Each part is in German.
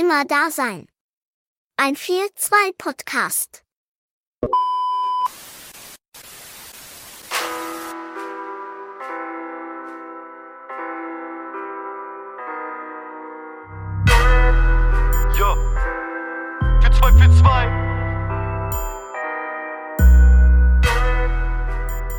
Immer da sein. Ein 4-2-Podcast.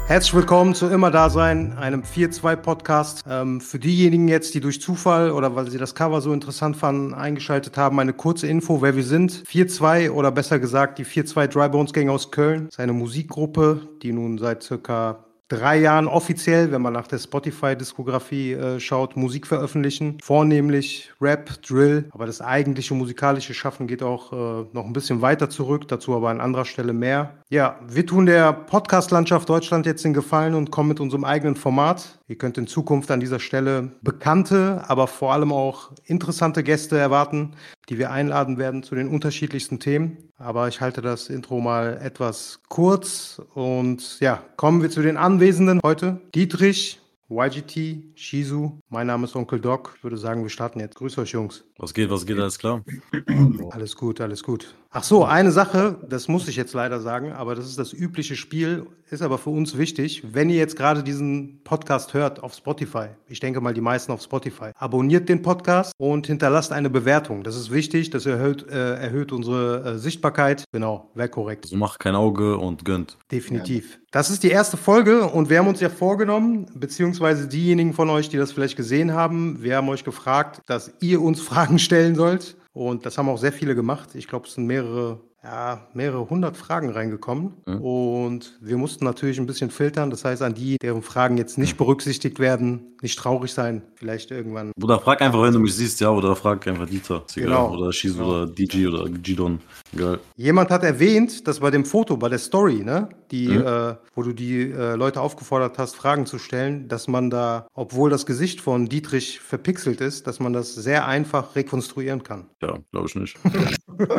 Herzlich willkommen zu Immer Dasein, einem 4-2-Podcast. Ähm, für diejenigen jetzt, die durch Zufall oder weil sie das Cover so interessant fanden, eingeschaltet haben, eine kurze Info, wer wir sind. 4-2 oder besser gesagt die 4-2 Dry Bones Gang aus Köln. Das ist eine Musikgruppe, die nun seit circa drei Jahren offiziell, wenn man nach der Spotify-Diskografie äh, schaut, Musik veröffentlichen. Vornehmlich Rap, Drill, aber das eigentliche musikalische Schaffen geht auch äh, noch ein bisschen weiter zurück, dazu aber an anderer Stelle mehr. Ja, wir tun der Podcast-Landschaft Deutschland jetzt den Gefallen und kommen mit unserem eigenen Format. Ihr könnt in Zukunft an dieser Stelle bekannte, aber vor allem auch interessante Gäste erwarten, die wir einladen werden zu den unterschiedlichsten Themen. Aber ich halte das Intro mal etwas kurz und ja, kommen wir zu den Anwesenden heute. Dietrich, YGT, Shizu, mein Name ist Onkel Doc. Ich würde sagen, wir starten jetzt. Grüß euch, Jungs. Was geht, was geht, alles klar? Alles gut, alles gut. Ach so, eine Sache, das muss ich jetzt leider sagen, aber das ist das übliche Spiel, ist aber für uns wichtig. Wenn ihr jetzt gerade diesen Podcast hört auf Spotify, ich denke mal die meisten auf Spotify, abonniert den Podcast und hinterlasst eine Bewertung. Das ist wichtig, das erhöht, äh, erhöht unsere äh, Sichtbarkeit. Genau, wäre korrekt. Also macht kein Auge und gönnt. Definitiv. Das ist die erste Folge und wir haben uns ja vorgenommen, beziehungsweise diejenigen von euch, die das vielleicht gesehen haben, wir haben euch gefragt, dass ihr uns Fragen stellen sollt. Und das haben auch sehr viele gemacht. Ich glaube, es sind mehrere, ja, mehrere hundert Fragen reingekommen. Mhm. Und wir mussten natürlich ein bisschen filtern. Das heißt, an die, deren Fragen jetzt nicht berücksichtigt werden, nicht traurig sein. Vielleicht irgendwann. Bruder, frag einfach, wenn du mich siehst, ja, oder frag einfach Dieter. Genau. Oder Shizu oder DJ oder Gidon. Egal. Jemand hat erwähnt, dass bei dem Foto, bei der Story, ne, die, Mhm. äh, wo du die äh, Leute aufgefordert hast, Fragen zu stellen, dass man da, obwohl das Gesicht von Dietrich verpixelt ist, dass man das sehr einfach rekonstruieren kann. Ja, glaube ich nicht.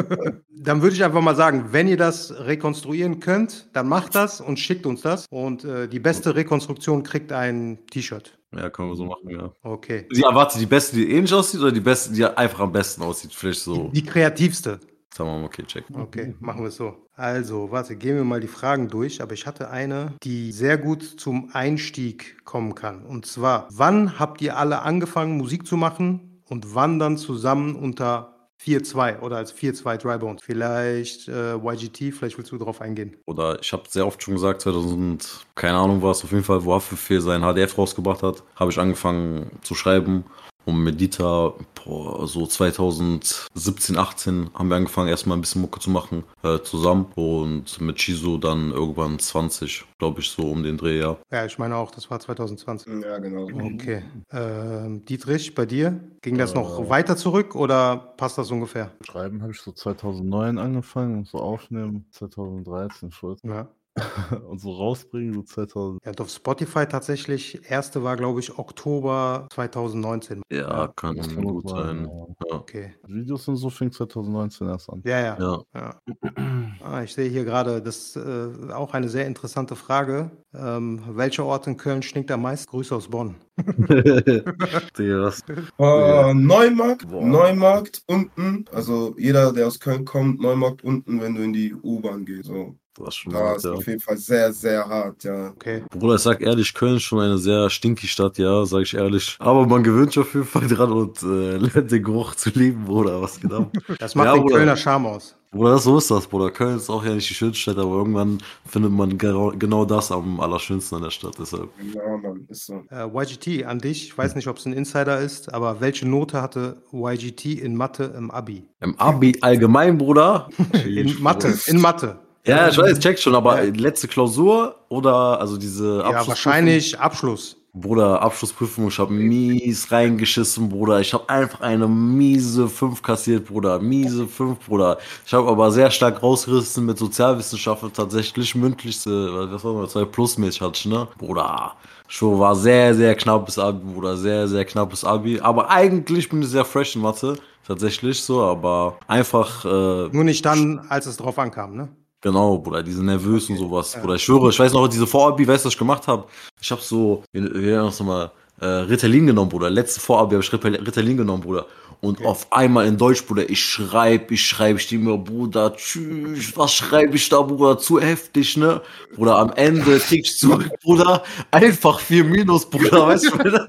Dann würde ich einfach mal sagen, wenn ihr das rekonstruieren könnt, dann macht das und schickt uns das. Und äh, die beste Rekonstruktion kriegt ein T-Shirt. Ja, können wir so machen, ja. Okay. Die erwarte die beste, die ähnlich aussieht oder die beste, die einfach am besten aussieht? Vielleicht so. Die kreativste. Sagen wir mal, okay, check. Okay, machen wir es so. Also, warte, gehen wir mal die Fragen durch. Aber ich hatte eine, die sehr gut zum Einstieg kommen kann. Und zwar, wann habt ihr alle angefangen, Musik zu machen und wann dann zusammen unter 4-2 oder als 4-2 Drybones? Vielleicht äh, YGT, vielleicht willst du darauf eingehen. Oder ich habe sehr oft schon gesagt, 2000, keine Ahnung was, auf jeden Fall, wo Haftbefehl sein HDF rausgebracht hat, habe ich angefangen zu schreiben. Und mit Dieter, boah, so 2017, 18 haben wir angefangen, erstmal ein bisschen Mucke zu machen, äh, zusammen. Und mit Shizu dann irgendwann 20, glaube ich, so um den Dreh, ja. Ja, ich meine auch, das war 2020. Ja, genau. Okay. Ähm, Dietrich, bei dir? Ging das noch weiter zurück oder passt das ungefähr? Schreiben habe ich so 2009 angefangen und so aufnehmen 2013, 14. Ja. und so rausbringen, so 2000. Ja, und auf Spotify tatsächlich, erste war, glaube ich, Oktober 2019. Ja, kann Das kann gut sein. sein, Ja. Okay. Videos und so fing 2019 erst an. Ja, ja. Ja. ja. Ah, ich sehe hier gerade, das ist äh, auch eine sehr interessante Frage. Ähm, welcher Ort in Köln stinkt am meisten? Grüße aus Bonn. Digga, was? Äh, Neumarkt, Boah. Neumarkt unten, also jeder, der aus Köln kommt, Neumarkt unten, wenn du in die U-Bahn gehst. So. Das ist schon hart, ist ja. auf jeden Fall sehr, sehr hart, ja. Okay. Bruder, ich sag ehrlich, Köln ist schon eine sehr stinky Stadt, ja, sag ich ehrlich. Aber man gewöhnt sich auf jeden Fall dran und äh, lernt den Geruch zu lieben, Bruder. Was geht ab? Das macht Ja, den Bruder. Kölner Charme aus. Bruder, so ist das, Bruder. Köln ist auch ja nicht die schönste Stadt, aber irgendwann findet man genau, genau das am allerschönsten an der Stadt. Deshalb. Ja, Mann, ist so. Äh, YGT an dich. Ich weiß nicht, ob es ein Insider ist, aber welche Note hatte YGT in Mathe im Abi? Im Abi allgemein, Bruder. In Mathe, in Mathe. Ja, ich weiß, check schon, aber letzte Klausur oder also diese Ja, Abschlussprüfung? wahrscheinlich Abschluss. Bruder, Abschlussprüfung, ich habe mies reingeschissen, Bruder. Ich habe einfach eine miese 5 kassiert, Bruder. Miese 5, Bruder. Ich habe aber sehr stark rausgerissen mit Sozialwissenschaften, tatsächlich mündlichste, was war das, 2 plus mäßig hatte ich, ne? Bruder. Schon war sehr, sehr knappes Abi, Bruder. Sehr, sehr knappes Abi. Aber eigentlich bin ich sehr fresh in Mathe. Tatsächlich so, aber einfach, äh, Nur nicht dann, als es drauf ankam, ne? Genau, Bruder, diese nervös und sowas, Bruder. Ich schwöre, ich weiß noch, diese Vorabi, weißt du, was ich gemacht habe? Ich habe so, wie, wie noch mal, äh, Ritalin genommen, Bruder. Letzte Vorabi habe ich Rital- Ritalin genommen, Bruder. Und auf einmal in Deutsch, Bruder, ich schreib, ich schreibe, ich denke mir, Bruder, tschüss, was schreibe ich da, Bruder, zu heftig, ne? Bruder, am Ende krieg ich zurück, Bruder, einfach vier Minus, Bruder, weißt du, Bruder?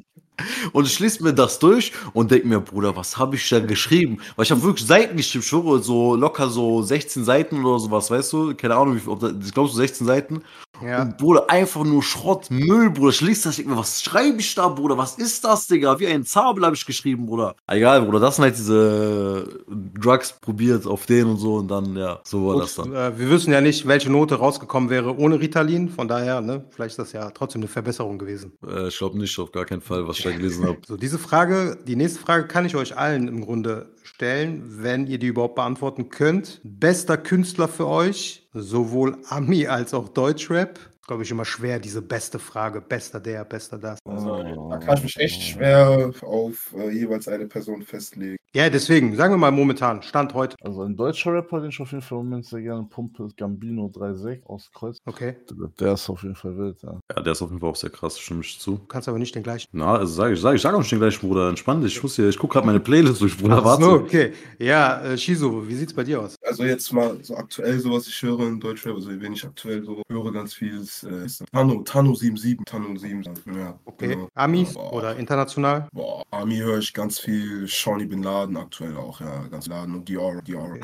Und ich lese mir das durch und denke mir, Bruder, was habe ich da geschrieben? Weil ich habe wirklich Seiten geschrieben, schwöre, so locker so 16 Seiten oder sowas, weißt du? Keine Ahnung, wie ob da, ich glaube so 16 Seiten. Ja. Und Bruder, einfach nur Schrott, Müll, Bruder. Ich lese das, ich denk mir, was schreibe ich da, Bruder? Was ist das, Digga? Wie ein Zabel habe ich geschrieben, Bruder. Egal, Bruder, das sind halt diese Drugs probiert auf den und so und dann, ja, so war das Gut, dann. äh, wir wissen ja nicht, welche Note rausgekommen wäre ohne Ritalin. Von daher, ne, vielleicht ist das ja trotzdem eine Verbesserung gewesen. Äh, ich glaube nicht, auf gar keinen Fall, was ich da gelesen habe. So, diese Frage, die nächste Frage kann ich euch allen im Grunde stellen, wenn ihr die überhaupt beantworten könnt. Bester Künstler für euch, sowohl Ami als auch Deutschrap. Glaube ich immer schwer, diese beste Frage. Bester der, bester das. Also, da kann ich mich echt schwer auf äh, jeweils eine Person festlegen. Ja, deswegen, sagen wir mal momentan, Stand heute. Also ein deutscher Rapper, den ich auf jeden Fall im Moment sehr gerne pumpe, ist Gambino 36 aus Kreuz. Okay. Der ist auf jeden Fall wild, ja. Ja, der ist auf jeden Fall auch sehr krass, stimme ich zu. Du kannst aber nicht den gleichen. Na, also sag ich, sag ich, sag auch nicht den gleichen, Bruder. Entspann dich. Ich muss hier, ich gucke gerade meine Playlist durch, Bruder. Warte. so, okay. Ja, äh, Shizu, wie sieht's bei dir aus? Also jetzt mal so aktuell so, was ich höre in Deutschrap, also wenn ich aktuell so höre ganz viel, ist äh, Tano, Tano 77, Tano 77, ja. Okay. genau. Amis Boah. oder international? Boah, Army höre ich ganz viel, Shawnee Bin Laden aktuell auch, ja, ganz Laden und Dior, Dior.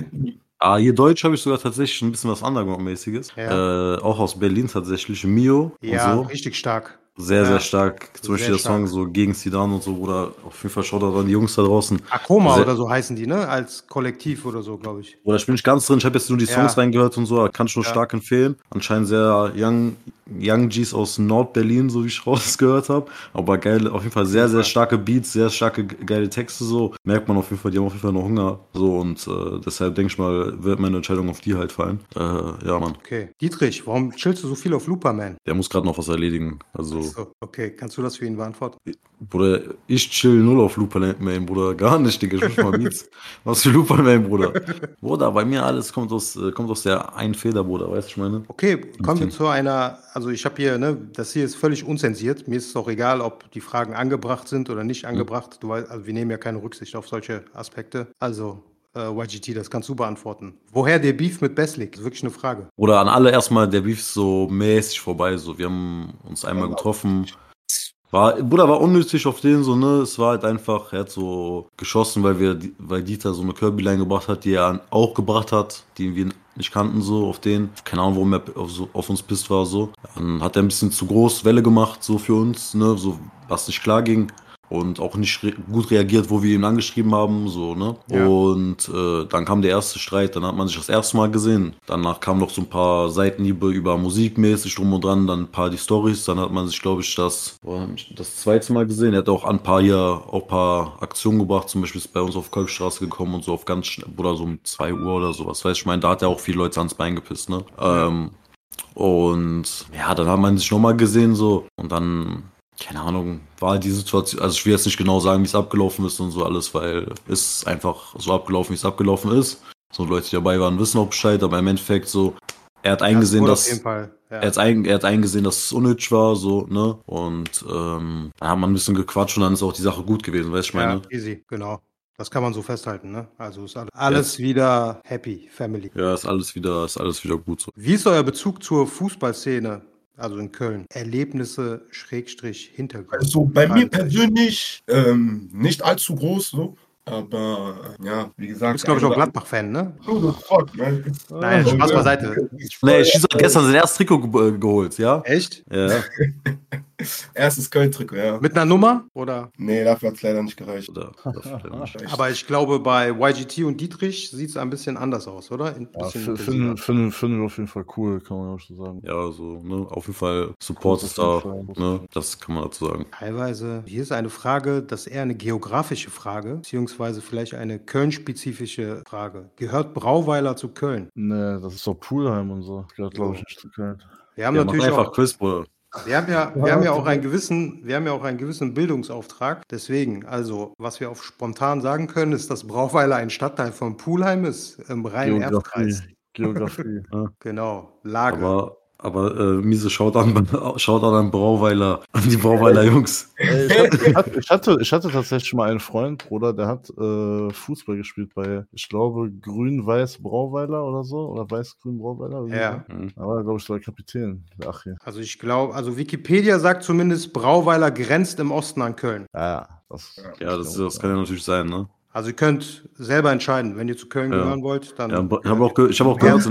Ah, hier Deutsch habe ich sogar tatsächlich ein bisschen was Underground-mäßiges. Ja. Äh, auch aus Berlin tatsächlich. Mio Ja, und so. richtig stark. Sehr, Ja. sehr stark. Zum Beispiel Sehr der Song so gegen Sidan und so, Bruder. Auf jeden Fall schaut da an die Jungs da draußen. Akoma Sehr- oder so heißen die, ne? Als Kollektiv oder so, glaube ich. Oder ich bin nicht ganz drin, ich habe jetzt nur die Songs Ja. reingehört und so, kann ich nur Ja. stark empfehlen. Anscheinend sehr young, young G's aus Nord-Berlin, so wie ich rausgehört habe. Aber geil, auf jeden Fall sehr, sehr starke Beats, sehr starke, ge- geile Texte so. Merkt man auf jeden Fall, die haben auf jeden Fall noch Hunger. So und äh, deshalb denke ich mal, wird meine Entscheidung auf die halt fallen. Äh, ja, Mann. Okay. Dietrich, warum chillst du so viel auf Looperman? Der muss gerade noch was erledigen. Also, So, okay. Kannst du das für ihn beantworten? Bruder, ich chill null auf Looperman, Bruder. Gar nicht, Digga. Ich muss mal Beats. Was für Looperman, Bruder? Bruder, bei mir alles kommt aus, äh, kommt aus der einen Feder, Bruder. Weißt du, ich meine? Okay, kommen wir zu einer, also ich habe hier, ne, das hier ist völlig unzensiert. Mir ist es auch egal, ob die Fragen angebracht sind oder nicht angebracht. Du weißt, also wir nehmen ja keine Rücksicht auf solche Aspekte. Also, äh, YGT, das kannst du beantworten. Woher der Beef mit Beslik? Das ist wirklich eine Frage. Oder an alle erstmal, der Beef ist so mäßig vorbei. So, wir haben uns einmal getroffen. War, Bruder war unnötig auf den, so, ne? Es war halt einfach, er hat so geschossen, weil wir, weil Dieter so eine Kirby-Line gebracht hat, die er auch gebracht hat, die wir nicht kannten, so, auf den. Keine Ahnung, warum er auf, so, auf uns pisst war, so. Dann hat er ein bisschen zu groß Welle gemacht, so für uns, ne? So, was nicht klar ging. Und auch nicht re gut reagiert, wo wir ihn angeschrieben haben, so, ne? Ja. Und äh, dann kam der erste Streit, dann hat man sich das erste Mal gesehen. Danach kamen noch so ein paar Seitenhiebe über musikmäßig drum und dran, dann ein paar die Stories. Dann hat man sich, glaube ich, das, das zweite Mal gesehen. Er hat auch ein paar hier auch ein paar Aktionen gebracht. Zum Beispiel ist bei uns auf Kolbstraße gekommen und so auf ganz schnell, oder so um 2 Uhr oder sowas. Weißt du, ich meine, da hat er auch viele Leute ans Bein gepisst, ne? Ähm, Und ja, dann hat man sich nochmal gesehen so und dann, keine Ahnung, war die Situation, also ich will jetzt nicht genau sagen, wie es abgelaufen ist und so alles, weil es einfach so abgelaufen, wie es abgelaufen ist. So Leute, die dabei waren, wissen auch Bescheid, aber im Endeffekt so, er hat eingesehen, Ja, dass. Ja. er hat, ein, er hat eingesehen, dass es unnötig war, so, ne? Und ähm, da hat man ein bisschen gequatscht und dann ist auch die Sache gut gewesen, weißt du, ich meine? ja, easy, genau. Das kann man so festhalten, ne? Also ist alles, alles wieder happy, Family. Ja, ist alles wieder, ist alles wieder gut so. Wie ist euer Bezug zur Fußballszene, also in Köln? Erlebnisse, Schrägstrich, Hintergrund. Also bei mir persönlich ähm, nicht allzu groß, so. Aber ja, wie Du gesagt. bist, glaube ich, auch ein oder Gladbach-Fan, ne? Oh, fuck, man. Nein, Spaß beiseite. Nee, Schießer hat gestern sein erstes Trikot ge äh, geholt, ja? Echt? Ja. Erstes Köln-Trikot, ja. Mit einer Nummer? Oder? Nee, dafür hat es leider nicht gereicht. Oder, Echt. Aber ich glaube, bei YGT und Dietrich sieht es ein bisschen anders aus, oder? Ein Ja, bisschen finden intensiver. find, find wir auf jeden Fall cool, kann man auch so sagen. ja, also, ne, auf jeden Fall Support ist da, ne? Das kann man dazu sagen. Teilweise. Hier ist eine Frage, das ist eher eine geografische Frage, beziehungsweise vielleicht eine Köln-spezifische Frage. Gehört Brauweiler zu Köln? Nee, das ist doch Poolheim und so. Das gehört, glaube ich, nicht zu Köln. Wir haben Ja, mach natürlich einfach auch, Quiz, Bruder. Wir haben ja, wir haben ja auch einen gewissen, wir haben ja auch einen gewissen Bildungsauftrag. Deswegen, also, was wir auf spontan sagen können, ist, dass Brauweiler ein Stadtteil von Pulheim ist, im Geografie. Rhein-Erft-Kreis. Geografie. ja. Genau, Lage. Aber, aber äh, miese Shoutout, Shoutout an Brauweiler, an die Brauweiler Jungs. Ich hatte, ich, hatte, ich, hatte, ich hatte tatsächlich mal einen Freund, Bruder, der hat äh, Fußball gespielt bei, ich glaube, Grün-Weiß Brauweiler oder so. Oder Weiß-Grün Brauweiler. Ja. so. Da war, glaube ich, der Kapitän, der Achie. Also ich glaube, also Wikipedia sagt zumindest, Brauweiler grenzt im Osten an Köln. Ja, ja. Das, Ja, das, das kann ja natürlich sein, ne? Also ihr könnt selber entscheiden, wenn ihr zu Köln Ja. gehören wollt, dann. Ja, ich habe auch, ge ich hab auch gehört,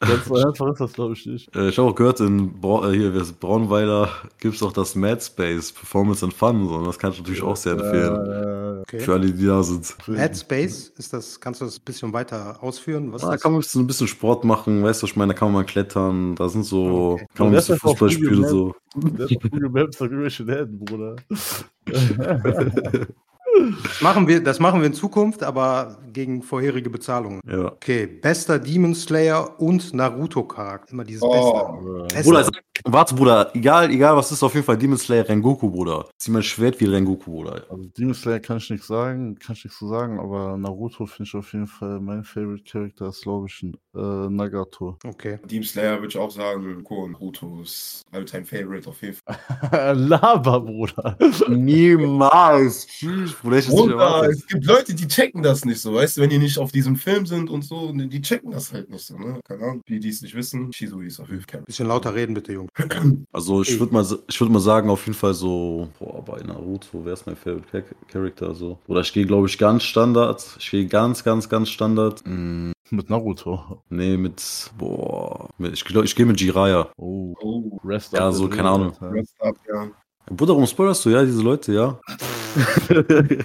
Ganz so einfach ist das, glaube ich, nicht. äh, ich hab auch gehört, in Brau äh, hier, ist, Braunweiler gibt es auch das Mad Space Performance and Fun. So, und das kann ich natürlich auch sehr empfehlen. Äh, okay. Für alle, die da sind. Mad Space, ist das, kannst du das ein bisschen weiter ausführen? Was Ah, Da ist kann das? man so ein bisschen Sport machen, weißt du, ich meine, da kann man mal klettern, da sind so, Okay. kann man ein Das bisschen ist Fußball spielen so. der hat auf Google Maps doch irgendwelche Läden, Bruder. Das machen, wir, das machen wir in Zukunft, aber gegen vorherige Bezahlungen. Ja. Okay, bester Demon Slayer und Naruto-Charakter. Immer dieses Oh. Beste. Bruder, Beste. sag- warte, Bruder, egal, egal was ist, auf jeden Fall Demon Slayer Rengoku, Bruder. Zieh mein Schwert wie Rengoku, Bruder. Also Demon Slayer kann ich nichts sagen, kann ich nichts so sagen, aber Naruto finde ich auf jeden Fall mein Favorite Character ist, glaube ich, äh, Nagato. Okay. Demon Slayer würde ich auch sagen, Ko Naruto ist Alltime Favorite auf jeden Fall. Lava, Bruder. Niemals. Tschüss, Bruder, Bruder, erwartet. es gibt Leute, die checken das nicht so, weißt du, wenn die nicht auf diesem Film sind und so, die checken das halt nicht so, ne? Keine Ahnung, die, die es nicht wissen, Shizui ist auf jeden Fall. Bisschen lauter reden, bitte, Jungs. Also ich würde mal, ich würde mal sagen, auf jeden Fall so, boah, bei Naruto, wer ist mein Favorite Char- Character so? Oder ich gehe, glaube ich, ganz Standard. Ich gehe ganz, ganz, ganz Standard. Mm, Mit Naruto. nee, mit, boah, mit, ich glaube, ich gehe mit Jiraiya. Oh, Oh, Rest Ja, up so, the keine Ahnung. Rest up, ja. Bruder, warum spoilerst du, ja, diese Leute, ja?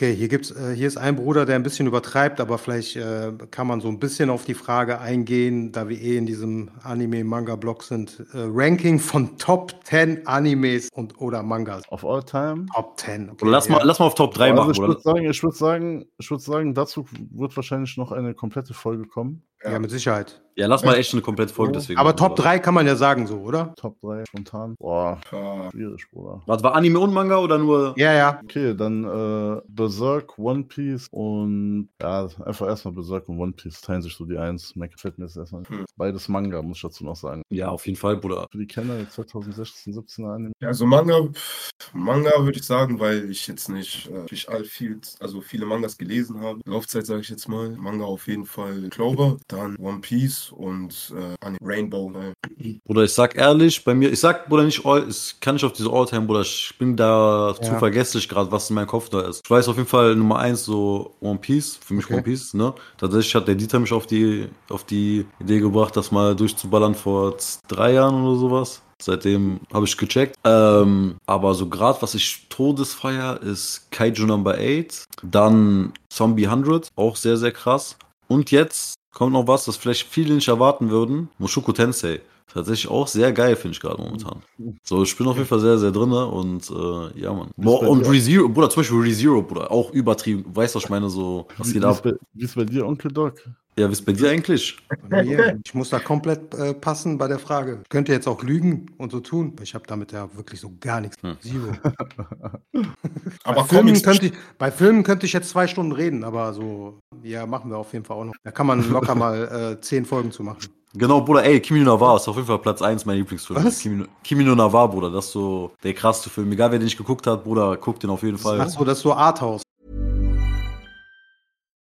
Okay, hier gibt's, äh, hier ist ein Bruder, der ein bisschen übertreibt, aber vielleicht äh, kann man so ein bisschen auf die Frage eingehen, da wir eh in diesem Anime-Manga-Blog sind. Äh, Ranking von Top 10 Animes und oder Mangas. Of all time. Top 10. Okay, lass, ja. mal, lass mal auf Top 3 also machen, ich oder? würde sagen, ich würde sagen, ich würde sagen, dazu wird wahrscheinlich noch eine komplette Folge kommen. Ja, mit Sicherheit. Ja, lass mal echt eine komplette Folge deswegen. Aber machen, Top oder? 3 kann man ja sagen so, oder? Top 3 spontan. Boah, Ah, schwierig, Bruder. Warte, war Anime und Manga oder nur? Ja, ja. Okay, dann äh, Berserk, One Piece und ja, einfach erstmal Berserk und One Piece teilen sich so die Eins. Gefällt mir jetzt erstmal. Hm. Beides Manga, muss ich dazu noch sagen. Ja, auf jeden Fall, Bruder. Für die Kenner, jetzt 2016, 17er Anime. Ja, also Manga, pff, Manga würde ich sagen, weil ich jetzt nicht äh, natürlich all viel, also viele Mangas gelesen habe. Laufzeit sage ich jetzt mal. Manga auf jeden Fall Clover, dann One Piece und äh. Rainbow. Äh. Bruder, ich sag ehrlich, bei mir, ich sag, Bruder, nicht all, ich kann nicht auf diese Alltime, Bruder, ich bin da zu Ja. vergesslich gerade, was in meinem Kopf da ist. Ich weiß auf jeden Fall Nummer eins so One Piece, für mich Okay. One Piece, ne? Tatsächlich hat der Dieter mich auf die, auf die Idee gebracht, das mal durchzuballern vor drei Jahren oder sowas. Seitdem habe ich gecheckt. Ähm, aber so gerade, was ich todesfeier, ist Kaiju Number 8, dann Zombie 100, auch sehr, sehr krass. Und jetzt kommt noch was, das vielleicht viele nicht erwarten würden. Mushoku Tensei. Tatsächlich auch sehr geil, finde ich gerade momentan. So, ich bin auf jeden Fall sehr, sehr drin und äh, ja, Mann. Boah, und ReZero, Bruder, zum Beispiel ReZero, Bruder, auch übertrieben. Weißt du, was ich meine? So, was Wie, geht ab? wie ist bei dir, Onkel Doc? Ja, wie ist bei dir eigentlich? Ich muss da komplett äh, passen bei der Frage. Ich könnte jetzt auch lügen und so tun. Ich habe damit ja wirklich so gar nichts. Hm. Zero. Aber bei, Filmen könnte ich, bei Filmen könnte ich jetzt zwei Stunden reden, aber so, ja, machen wir auf jeden Fall auch noch. Da kann man locker mal äh, zehn Folgen zu machen. Genau, Bruder, ey, Kimi no Navar ist auf jeden Fall Platz 1 mein Lieblingsfilm. Was? Kimi, no- Kimi no Navar, Bruder, das ist so der krasseste Film. Egal, wer den nicht geguckt hat, Bruder, guckt den auf jeden Fall. Ach so, das ist so Arthouse.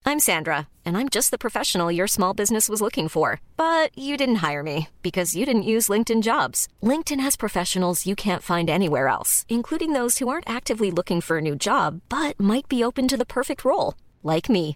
I'm Sandra, and I'm just the professional your small business was looking for. But you didn't hire me because you didn't use LinkedIn jobs. LinkedIn has professionals you can't find anywhere else, including those who aren't actively looking for a new job but might be open to the perfect role, like me.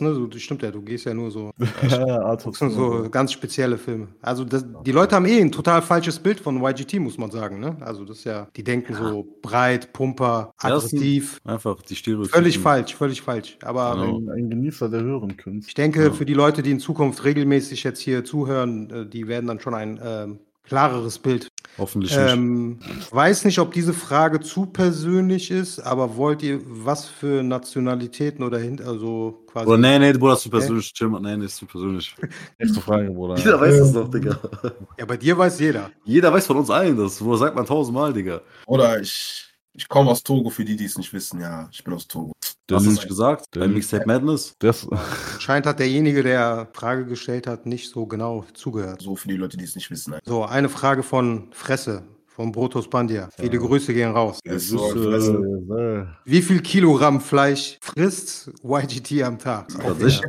Ne, so, das stimmt ja, du gehst ja nur so, Ja, ja, so ganz spezielle Filme. Also das, die Leute haben eh ein total falsches Bild von YGT, muss man sagen. Ne? Also das ist ja, die denken so breit, pumper, Ja, aggressiv. Einfach die Stereotypen. Völlig falsch, völlig falsch. Aber Genau. Ein, ein Genießer der höheren Künste. ich denke, für die Leute, die in Zukunft regelmäßig jetzt hier zuhören, äh, die werden dann schon ein ähm, klareres Bild. Hoffentlich nicht. Ähm, weiß nicht, ob diese Frage zu persönlich ist, aber wollt ihr was für Nationalitäten oder hin, also quasi. Oder nee, nee, Bruder, das ist zu persönlich. Chill mal, nee, nee, ist zu persönlich. Nächste Frage, Bruder. Jeder weiß das doch, Digga. Ja, bei dir weiß jeder. Jeder weiß von uns allen das. Bruder, sagt man tausendmal, Digga. Oder ich, ich komme aus Togo, für die, die es nicht wissen. Ja, ich bin aus Togo. Der Hast du nicht gesagt? der Bei Lü- Mixtape Madness? Das, Scheint hat derjenige, der Frage gestellt hat, nicht so genau zugehört. So für die Leute, die es nicht wissen. So, eine Frage von Fresse, von Brotos Bandia. Viele Grüße gehen raus. Es Grüße. fressen. äh, Wie viel Kilogramm Fleisch frisst YGT am Tag? Tatsächlich?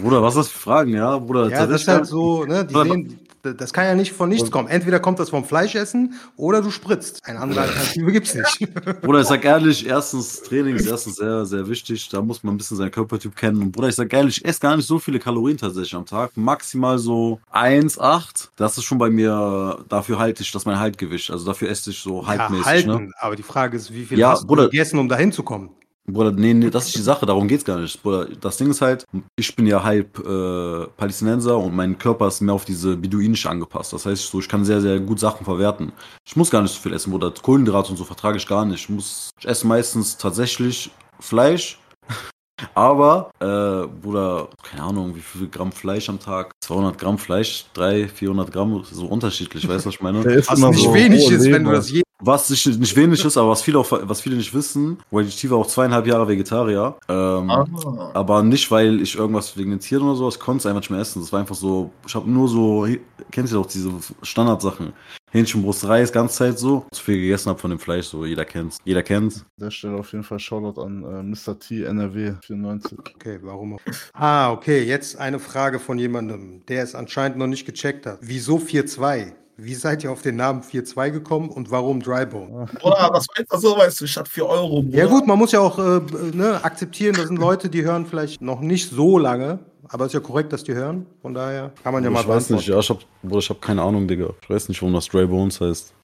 Bruder, was ist das für Fragen, ja? Bruder, Ja, das ist halt so, ne, die sehen, das kann ja nicht von nichts kommen. Entweder kommt das vom Fleischessen oder du spritzt. Eine andere Alternative gibt's nicht. Bruder, ich sag ehrlich, erstens, Training ist erstens sehr, sehr wichtig. Da muss man ein bisschen seinen Körpertyp kennen. Und Bruder, ich sag ehrlich, ich esse gar nicht so viele Kalorien tatsächlich am Tag. Maximal so 1,8. Das ist schon bei mir, dafür halte ich, das mein Haltgewicht. Also dafür esse ich so Ja, halbmäßig, halten. ne? Aber die Frage ist, wie viel Ja, hast du Bruder. gegessen, um dahin zu kommen? Bruder, nee, nee, das ist die Sache, darum geht's gar nicht. Bruder, das Ding ist halt, ich bin ja halb äh, Palästinenser und mein Körper ist mehr auf diese Beduinische angepasst. Das heißt, so, ich kann sehr, sehr gut Sachen verwerten. Ich muss gar nicht so viel essen, Bruder. Kohlenhydrate und so vertrage ich gar nicht. Ich muss, ich esse meistens tatsächlich Fleisch. Aber, äh, Bruder, keine Ahnung, wie viel Gramm Fleisch am Tag? 200 Gramm Fleisch, 300, 400 Gramm, so unterschiedlich, weißt du, was ich meine? Was nicht so wenig ist, wenn du das je. Was nicht, nicht wenig ist, aber was viele, auch, was viele nicht wissen, YGT war auch zweieinhalb Jahre Vegetarier. Ähm, Ah. aber nicht, weil ich irgendwas wegen den Tieren oder so, ich konnte es einfach nicht mehr essen. Das war einfach so, ich habe nur so, kennt ihr doch diese Standardsachen? Hähnchenbrust, Reis, ganze Zeit so. Zu viel gegessen habe von dem Fleisch, so jeder kennt's. Jeder kennt's. An der Stelle auf jeden Fall Shoutout an äh, Mr. T, NRW 94. Okay, warum auch? Ah, okay, jetzt eine Frage von jemandem, der es anscheinend noch nicht gecheckt hat. Wieso 4-2? Wie seid ihr auf den Namen 4-2 gekommen und warum Drybone? Bruder, das war einfach so, weißt du, ich hatte 4 Euro. Bruder. Ja gut, man muss ja auch äh, ne, akzeptieren, das sind Leute, die hören vielleicht noch nicht so lange, aber es ist ja korrekt, dass die hören. Von daher kann man ja mal ich weiß nicht, ja, ich hab, Bruder, ich hab keine Ahnung, Digga. Ich weiß nicht, warum das Dry Bones heißt.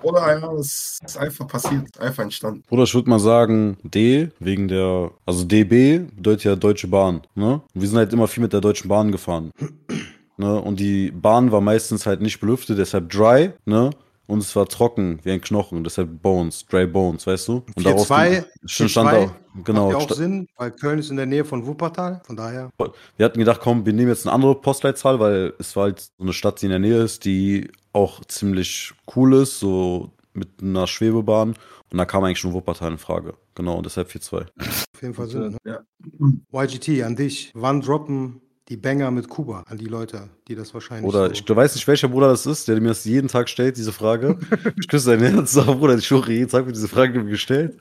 Bruder, ja, das ist einfach passiert, einfach entstanden. Bruder, ich würde mal sagen D, wegen der, also DB bedeutet ja Deutsche Bahn, ne? Wir sind halt immer viel mit der Deutschen Bahn gefahren. Ne? Und die Bahn war meistens halt nicht belüftet, deshalb dry, ne? Und es war trocken, wie ein Knochen, deshalb Bones, Dry Bones, weißt du? Und 4-2, stand, stand 4-2 auch, genau. Macht ja auch Sinn, weil Köln ist in der Nähe von Wuppertal, von daher. wir hatten gedacht, komm, wir nehmen jetzt eine andere Postleitzahl, weil es war halt so eine Stadt, die in der Nähe ist, die auch ziemlich cool ist, so mit einer Schwebebahn. Und da kam eigentlich nur Wuppertal in Frage. Genau, und deshalb 4-2. Auf jeden Fall Sinn. Ne? Ja. YGT, an dich. Wann droppen die Banger mit Kuba an die Leute, die das wahrscheinlich. Oder so ich du weißt nicht, welcher Bruder das ist, der mir das jeden Tag stellt, diese Frage. ich küsse dein Herz, aber Bruder, ich schwöre, jeden Tag wird diese Frage mir gestellt.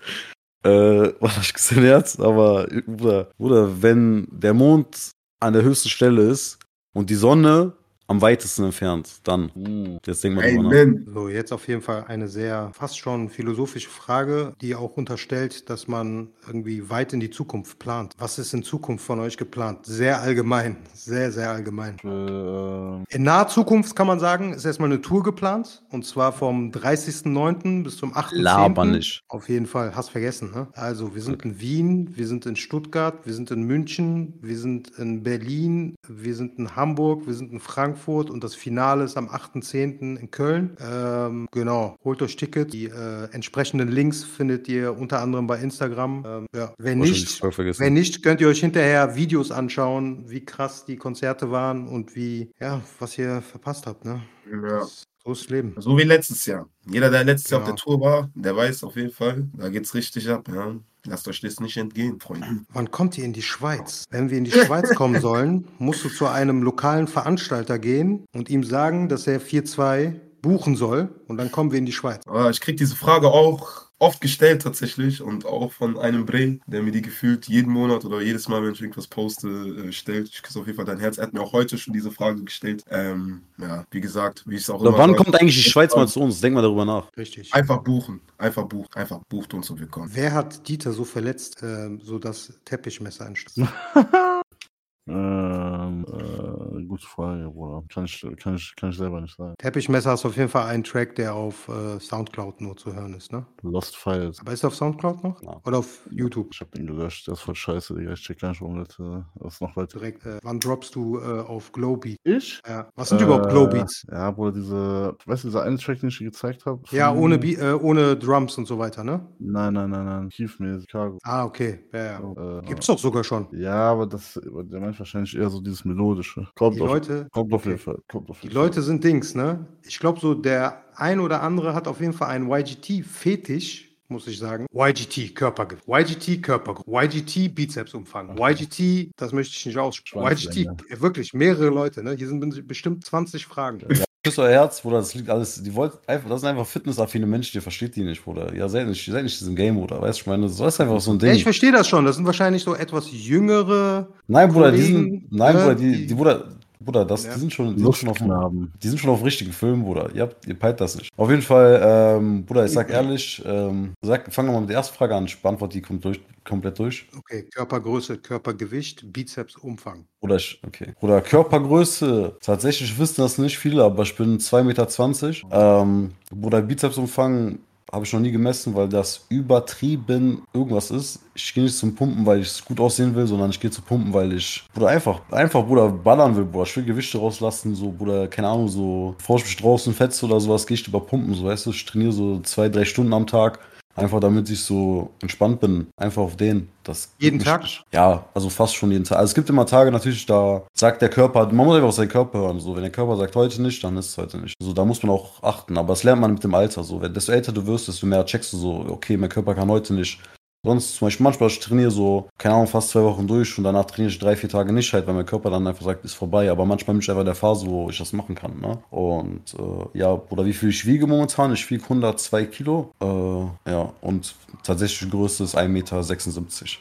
Äh, warte, ich küsse dein Herz, aber Bruder, Bruder, wenn der Mond an der höchsten Stelle ist und die Sonne am weitesten entfernt, dann. Jetzt denk mal drüber nach. Amen. So, jetzt auf jeden Fall eine sehr fast schon philosophische Frage, die auch unterstellt, dass man irgendwie weit in die Zukunft plant. Was ist in Zukunft von euch geplant? Sehr allgemein, sehr, sehr allgemein. Äh, In naher Zukunft kann man sagen, ist erstmal eine Tour geplant und zwar vom 30.09. bis zum 8.10. Laber nicht. Auf jeden Fall, hast vergessen, ne? Also, wir sind in Wien, wir sind in Stuttgart, wir sind in München, wir sind in Berlin, wir sind in Hamburg, wir sind in Frankfurt und das Finale ist am 8.10. in Köln. Ähm, genau, holt euch Tickets. Die äh, entsprechenden Links findet ihr unter anderem bei Instagram. Ähm, ja. Wenn nicht, wenn nicht, könnt ihr euch hinterher Videos anschauen, wie krass die Konzerte waren und wie, ja, was ihr verpasst habt, ne? Ja. So ist Leben. So wie letztes Jahr. Jeder, der letztes Jahr auf Genau. der Tour war, der weiß auf jeden Fall, da geht's richtig ab. Ja. Lasst euch das nicht entgehen, Freunde. Wann kommt ihr in die Schweiz? Wenn wir in die Schweiz kommen sollen, musst du zu einem lokalen Veranstalter gehen und ihm sagen, dass er 4-2 buchen soll und dann kommen wir in die Schweiz. Aber ich kriege diese Frage auch oft gestellt tatsächlich und auch von einem Bre, der mir die gefühlt jeden Monat oder jedes Mal, wenn ich irgendwas poste, äh, stellt. Ich küsse auf jeden Fall dein Herz. Er hat mir auch heute schon diese Frage gestellt. Ähm, ja, wie gesagt, wie ich es auch Oder immer wann sage, kommt eigentlich die Schweiz mal zu uns? Denk mal darüber nach. Richtig. Einfach buchen, einfach buchen, einfach bucht uns und wir kommen. Wer hat Dieter so verletzt, äh, so das Teppichmesser einstürzt? ähm, äh, gute Frage, Bruder. Kann ich, kann, ich, kann ich selber nicht sagen. Teppichmesser ist auf jeden Fall ein Track, der auf äh, Soundcloud nur zu hören ist, ne? Lost Files. Aber ist er auf Soundcloud noch? Ja. Oder auf YouTube? Ich hab den gelöscht. Der ist voll scheiße, Digga. Ich check gar nicht, warum das, äh, das noch weiter. Direkt, äh, wann droppst du äh, auf Glowbeat? Ich? Ja. Was sind überhaupt Glowbeats? Äh, Ja, Bruder, diese, weißt du, dieser eine Track, den ich dir gezeigt habe? Ja, ohne, Be äh, ohne Drums und so weiter, ne? Nein, nein, nein, nein. Kiefmäßig, Cargo. Ah, okay. Ja, ja. Äh, Gibt's doch sogar schon. Ja, aber das, der meint wahrscheinlich eher so dieses Melodische. Kommt Die auf, Leute, kommt auf jeden. Fall. Kommt auf Die jeden Fall. Leute sind Dings, ne? Ich glaube so, der ein oder andere hat auf jeden Fall einen YGT-Fetisch, muss ich sagen. YGT, Körpergewicht. YGT, Körpergewicht. YGT, Bizepsumfang. YGT, das möchte ich nicht aussprechen. YGT, wirklich, mehrere Leute, ne? Hier sind bestimmt 20 Fragen. Küss euer Herz, Bruder, das liegt alles. Die wollt einfach, das sind einfach fitnessaffine Menschen, ihr versteht die nicht, Bruder. Ja, seid nicht, seid nicht diesem Game, Bruder. Weißt du, ich meine, das ist einfach so ein Ja, Ding. ich verstehe das schon. Das sind wahrscheinlich so etwas jüngere. Nein, Bruder, die Kollegen, sind, nein, ne, Bruder, die, die- die, Bruder, Bruder, das, Ja. die sind schon, die sind schon auf, Lustknaben. die sind schon auf richtigen Filmen, Bruder. Ihr habt, ihr peilt das nicht. Auf jeden Fall, ähm, Bruder, ich sag ehrlich, ähm, sag, fangen wir mal mit der ersten Frage an. Ich beantworte die kommt durch, komplett durch. Okay, Körpergröße, Körpergewicht, Bizepsumfang. Bruder, ich, okay. Bruder, Körpergröße, tatsächlich wissen das nicht viele, aber ich bin 2,20 Meter. Ähm, Bruder, Bizepsumfang habe ich noch nie gemessen, weil das übertrieben irgendwas ist. Ich gehe nicht zum Pumpen, weil ich gut aussehen will, sondern ich gehe zu Pumpen, weil ich, Bruder, einfach, einfach, Bruder, ballern will, Bruder. Ich will Gewichte rauslassen, so, Bruder, keine Ahnung, so, bevor ich mich draußen fetze oder sowas, gehe ich über Pumpen, so, weißt du, ich trainiere so zwei, drei Stunden am Tag. Einfach damit ich so entspannt bin. Einfach auf den. Das Jeden Tag? Ja, also fast schon jeden Tag. Also es gibt immer Tage natürlich, da sagt der Körper, man muss einfach auf seinen Körper hören. So, wenn der Körper sagt heute nicht, dann ist es heute nicht. So, da muss man auch achten. Aber das lernt man mit dem Alter. So, wenn desto älter du wirst, desto mehr checkst du so, okay, mein Körper kann heute nicht. Sonst zum Beispiel manchmal ich trainiere so, keine Ahnung, fast zwei Wochen durch und danach trainiere ich drei, vier Tage nicht halt, weil mein Körper dann einfach sagt, ist vorbei. Aber manchmal bin ich einfach in der Phase, wo ich das machen kann. Ne? Und äh, ja, Bruder, wie viel ich wiege momentan? Ich wiege 102 Kilo. Äh, ja, und tatsächlich Größe ist 1,76 Meter.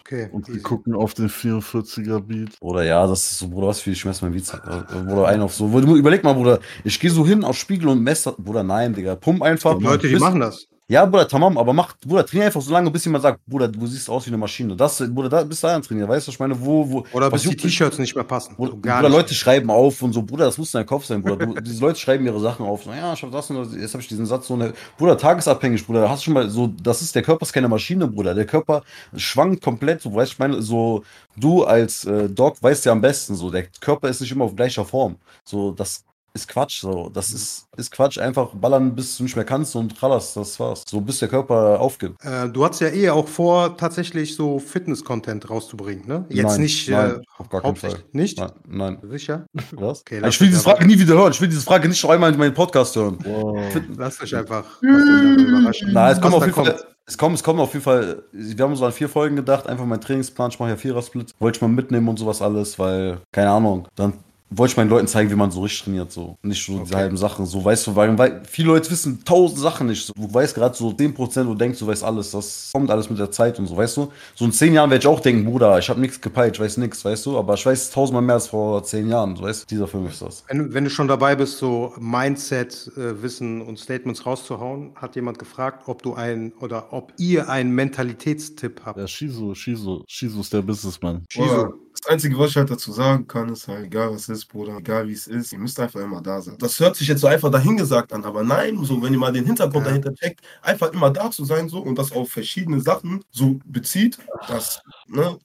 Okay. Und wir gucken auf den 44er Beat. Oder ja, das ist so, Bruder, was für ich messe mein Bizeps. Äh, Bruder, ein auf so. Überleg mal, Bruder, ich gehe so hin auf Spiegel und messe. Bruder, nein, Digga. Pump einfach. Die Leute, die machen das. Ja, Bruder, tamam, aber mach, Bruder, trainier einfach so lange, bis jemand sagt, Bruder, du siehst aus wie eine Maschine. Das, Bruder, da, bis dahin trainieren. Weißt du, was ich meine, wo, wo. Oder bis die? T-Shirts nicht mehr passen. Bruder, Bruder. Leute schreiben auf und so, Bruder, das muss in deinem Kopf sein, Bruder. Du, diese Leute schreiben ihre Sachen auf. So, ja, ich hab das und das, jetzt habe ich diesen Satz so eine. Bruder, tagesabhängig, Bruder. Hast du schon mal so, das ist, der Körper ist keine Maschine, Bruder. Der Körper schwankt komplett, so, weißt du, ich meine, so, du als äh, Doc weißt ja am besten, so, der Körper ist nicht immer auf gleicher Form. So, das ist Quatsch, so. Das ist, ist Quatsch. Einfach ballern, bis du nicht mehr kannst und trallas, das war's. So, bis der Körper aufgibt. Äh, du hast ja eh auch vor, tatsächlich so Fitness-Content rauszubringen, ne? Jetzt Nein, nicht nein, äh, auf gar keinen. Fall. Nicht? Nein, nein. Sicher? Was? Okay, lass ich will diese Frage nie wieder hören. Ich will diese Frage nicht noch einmal in meinen Podcast hören. Wow. Lasst euch einfach, überraschen. Na, es kommt auf jeden Fall. Es kommt, es kommt auf jeden Fall, wir haben so an vier Folgen gedacht, einfach mein Trainingsplan, ich mache ja Vierer-Split, wollte ich mal mitnehmen und sowas alles, weil, keine Ahnung, dann wollte ich meinen Leuten zeigen, wie man so richtig trainiert, so. Nicht so diese halben Sachen, so, weißt du, weil, weil viele Leute wissen tausend Sachen nicht. So. Du weißt gerade so 10%, du denkst, du weißt alles, das kommt alles mit der Zeit und so, weißt du. So in zehn Jahren werde ich auch denken, Bruder, ich habe nichts gepeilt, ich weiß nichts, weißt du, aber ich weiß tausendmal mehr als vor zehn Jahren, so, weißt du, dieser Film ist das. Wenn, wenn du schon dabei bist, so Mindset, äh, Wissen und Statements rauszuhauen, hat jemand gefragt, ob du ein oder ob ihr einen Mentalitätstipp habt. Ja, Shizu, Shizu, Shizu ist der Businessman. Bruder, Das Einzige, was ich halt dazu sagen kann, ist halt, egal was ist, Bruder, egal wie es ist, ihr müsst einfach immer da sein. Das hört sich jetzt so einfach dahingesagt an, aber nein, so, wenn ihr mal den Hintergrund Ja. dahinter checkt, einfach immer da zu sein, so, und das auf verschiedene Sachen so bezieht, das, ne,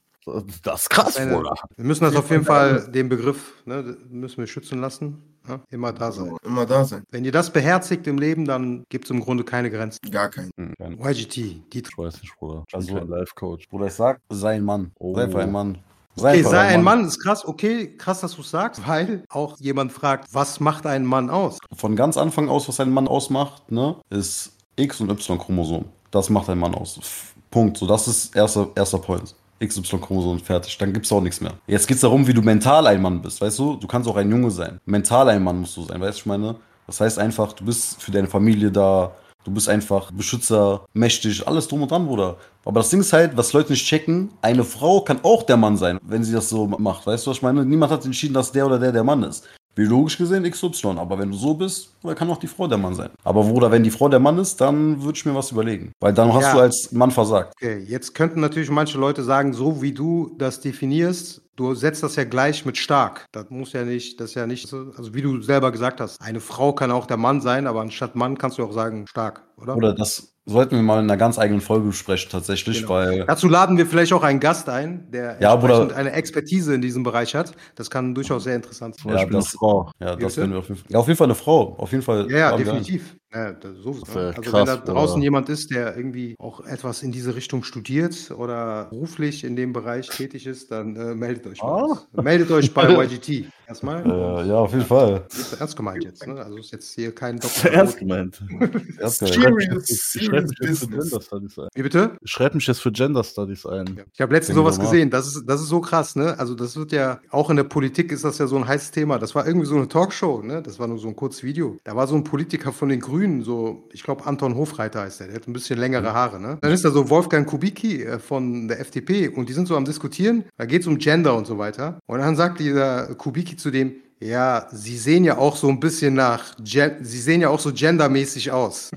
Das ist krass, Eine- Bruder. Wir müssen das auf jeden Fall, den Begriff, ne, müssen wir schützen lassen. Ja? Immer da sein. immer da sein. Wenn ihr das beherzigt im Leben, dann gibt es im Grunde keine Grenzen. Gar keinen. YGT, die Ich weiß nicht, Bruder. Also- kein Life-Coach. Bruder, ich sag, sei ein Mann. Oh. Sei einfach ein Mann. Okay, einfach sei ein Mann, ist krass, okay, krass, dass du es sagst, weil auch jemand fragt, was macht einen Mann aus? Von ganz Anfang aus, was einen Mann ausmacht, ne, ist X- und Y-Chromosom. Das macht einen Mann aus. F- Punkt. So, das ist erster, erster Point. XY-Chromosom fertig. Dann gibt's auch nichts mehr. Jetzt geht's darum, wie du mental ein Mann bist, weißt du? Du kannst auch ein Junge sein. Mental ein Mann musst du sein, weißt du, ich meine? Das heißt einfach, du bist für deine Familie da, du bist einfach Beschützer, mächtig, alles drum und dran, Bruder. Aber das Ding ist halt, was Leute nicht checken, eine Frau kann auch der Mann sein, wenn sie das so macht. Weißt du, was ich meine? Niemand hat entschieden, dass der oder der der Mann ist. Biologisch gesehen XY, aber wenn du so bist, dann kann auch die Frau der Mann sein. Aber Bruder, wenn die Frau der Mann ist, dann würde ich mir was überlegen. Weil dann hast Ja. du als Mann versagt. Okay, jetzt könnten natürlich manche Leute sagen, so wie du das definierst, du setzt das ja gleich mit stark. Das muss ja nicht, das ist ja nicht, so- also wie du selber gesagt hast, eine Frau kann auch der Mann sein, aber anstatt Mann kannst du auch sagen stark, oder? Oder das sollten wir mal in einer ganz eigenen Folge besprechen, tatsächlich, Genau. weil. Dazu laden wir vielleicht auch einen Gast ein, der Ja, entsprechend Bruder. eine Expertise in diesem Bereich hat. Das kann durchaus sehr interessant sein. Beispiel eine Frau. Ja, das werden wir auf jeden Fall. Ja, auf jeden Fall eine Frau. Auf jeden Fall. Ja, ja, definitiv. Ja, das, sowieso. Das wär also krass, wenn da draußen Bruder. jemand ist, der irgendwie auch etwas in diese Richtung studiert oder beruflich in dem Bereich tätig ist, dann äh, meldet euch Ah. uns. Meldet euch bei YGT. Erstmal. Äh, ja, auf jeden Fall. Ist ernst gemeint jetzt. Ne? Also ist jetzt hier kein gemeint. Ernst gemeint. Serious, Schreibe mich jetzt für. Gender Studies ein. Wie bitte? Ich schreibe mich jetzt für Gender Studies ein. Ich habe letztens sowas gesehen. Das ist, das ist so krass, ne? Also, das wird ja, auch in der Politik ist das ja so ein heißes Thema. Das war irgendwie so eine Talkshow, ne? Das war nur so ein kurzes Video. Da war so ein Politiker von den Grünen, so, ich glaube, Anton Hofreiter heißt der, der hat ein bisschen längere Haare, ne? Dann ist da so Wolfgang Kubicki äh, von der FDP und die sind so am Diskutieren. Da geht es um Gender und so weiter. Und dann sagt dieser Kubicki zu dem, ja, Sie sehen ja auch so ein bisschen nach, Gen Sie sehen ja auch so gendermäßig aus.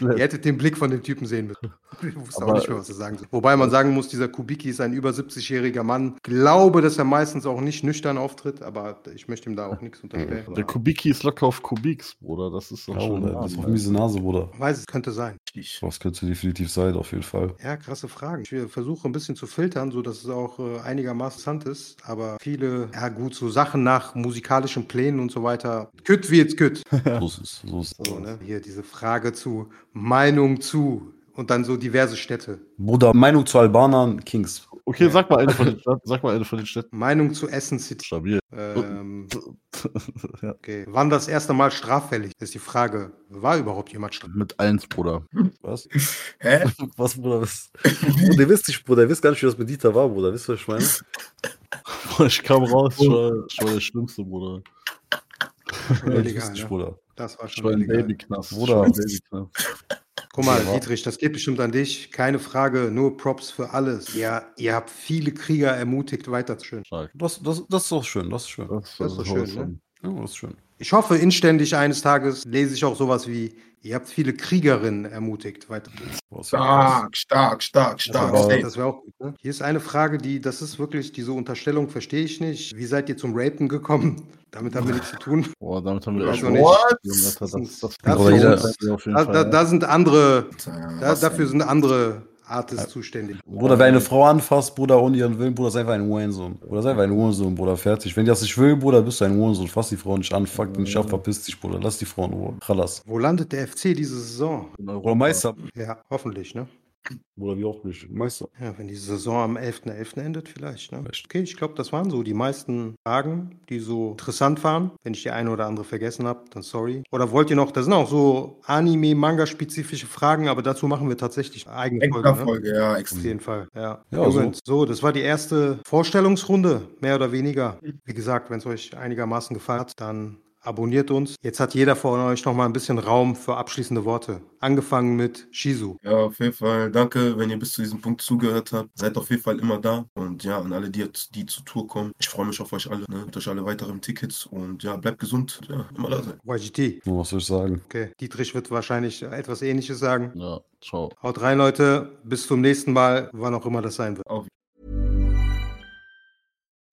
Ihr hättet den Blick von dem Typen sehen müssen. Ich wusste auch Aber- nicht mehr, was er sagen soll. Wobei man sagen muss, dieser Kubicki ist ein über 70-jähriger Mann. Glaube, dass er meistens auch nicht nüchtern auftritt, aber ich möchte ihm da auch nichts unterstellen. Der Kubiki ist locker auf Kubix, Bruder. Das ist doch Ja, schon. Das ist auf miese Nase, Bruder. Weiß, es könnte sein. Das könnte definitiv sein, auf jeden Fall. Ja, krasse Fragen. Ich versuche ein bisschen zu filtern, sodass es auch äh, einigermaßen interessant ist. Aber viele, ja gut, so Sachen nach musikalischen Plänen und so weiter. Kütt wie jetzt kütt. So ist es. So ist es. So, ne? Hier diese Frage zu Meinung zu und dann so diverse Städte. Bruder, Meinung zu Albanern, Kings. Okay, sag mal eine von den Städten. Sag mal eine von den Städten. Meinung zu Essen City. Stabil. Ähm, ja. okay. Wann das erste Mal straffällig? Das ist die Frage. War überhaupt jemand straffällig? Mit eins, Bruder. Was? Hä? Was, Bruder? Was? Bruder, ihr wisst nicht, Bruder, ihr wisst gar nicht, wie das mit Dieter war, Bruder. Wisst ihr, was ich meine? Ich kam raus, ich war, ich war der Schlimmste, Bruder. Illegal, ne? Bruder. Das war Ich schon war ein illegal. Babyknast. Bruder. Ich war ein Babyknast. Guck mal, Ja. Dietrich, das geht bestimmt an dich. Keine Frage, nur Props für alles. Ja, ihr habt viele Krieger ermutigt, weiterzuschön. Stark. Das, das, das ist doch schön, das ist schön. Das, Das ist doch schön, ne? Ja, das ist schön. Ich hoffe inständig eines Tages lese ich auch sowas wie, ihr habt viele Kriegerinnen ermutigt, weiterzugehen. Was Stark, stark, stark, Das stark. wäre auch, auch gut. Ne? Hier ist eine Frage, die, das ist wirklich, diese Unterstellung verstehe ich nicht. Wie seid ihr zum Rapen gekommen? Damit haben wir nichts zu tun. Boah, damit haben wir Weiß echt noch nicht. What? Das, das, das, das, Das Bruder, jeder- auf jeden Da, sind andere, da, dafür sind andere Artists zuständig. Bruder, wer eine Frau anfasst, Bruder, ohne ihren Willen, Bruder, ist einfach ein Hurensohn. Bruder, ist einfach ein Hurensohn, Bruder, fertig. Wenn die das nicht will, Bruder, bist du ein Hurensohn. Fass die Frau nicht an, fuck die nicht ab, verpiss dich, Bruder. Lass die Frau in Ruhe. Wo landet der FC diese Saison? In Europa. Oder Meister. Ja, hoffentlich, ne? Oder wie auch nicht. Meister. Ja, wenn die Saison am 11.11. endet, vielleicht. Ne? Okay, ich glaube, das waren so die meisten Fragen, die so interessant waren. Wenn ich die eine oder andere vergessen habe, dann sorry. Oder wollt ihr noch, das sind auch so Anime-Manga-spezifische Fragen, aber dazu machen wir tatsächlich eine eigene Folge. Ne? Folge, ja, Auf extra. jeden Fall, ja. Ja, Übrigens, so, das war die erste Vorstellungsrunde, mehr oder weniger. Wie gesagt, wenn es euch einigermaßen gefallen hat, dann abonniert uns. Jetzt hat jeder von euch noch mal ein bisschen Raum für abschließende Worte. Angefangen mit Shizu. Ja, auf jeden Fall. Danke, wenn ihr bis zu diesem Punkt zugehört habt. Seid auf jeden Fall immer da. Und ja, an alle, die, die zur Tour kommen. Ich freue mich auf euch alle. Ne? Mit euch alle weiteren Tickets. Und ja, bleibt gesund. Ja, immer da sein. YGT. Was soll ich sagen? Okay. Dietrich wird wahrscheinlich etwas ähnliches sagen. Ja, ciao. Haut rein, Leute. Bis zum nächsten Mal, wann auch immer das sein wird. Auf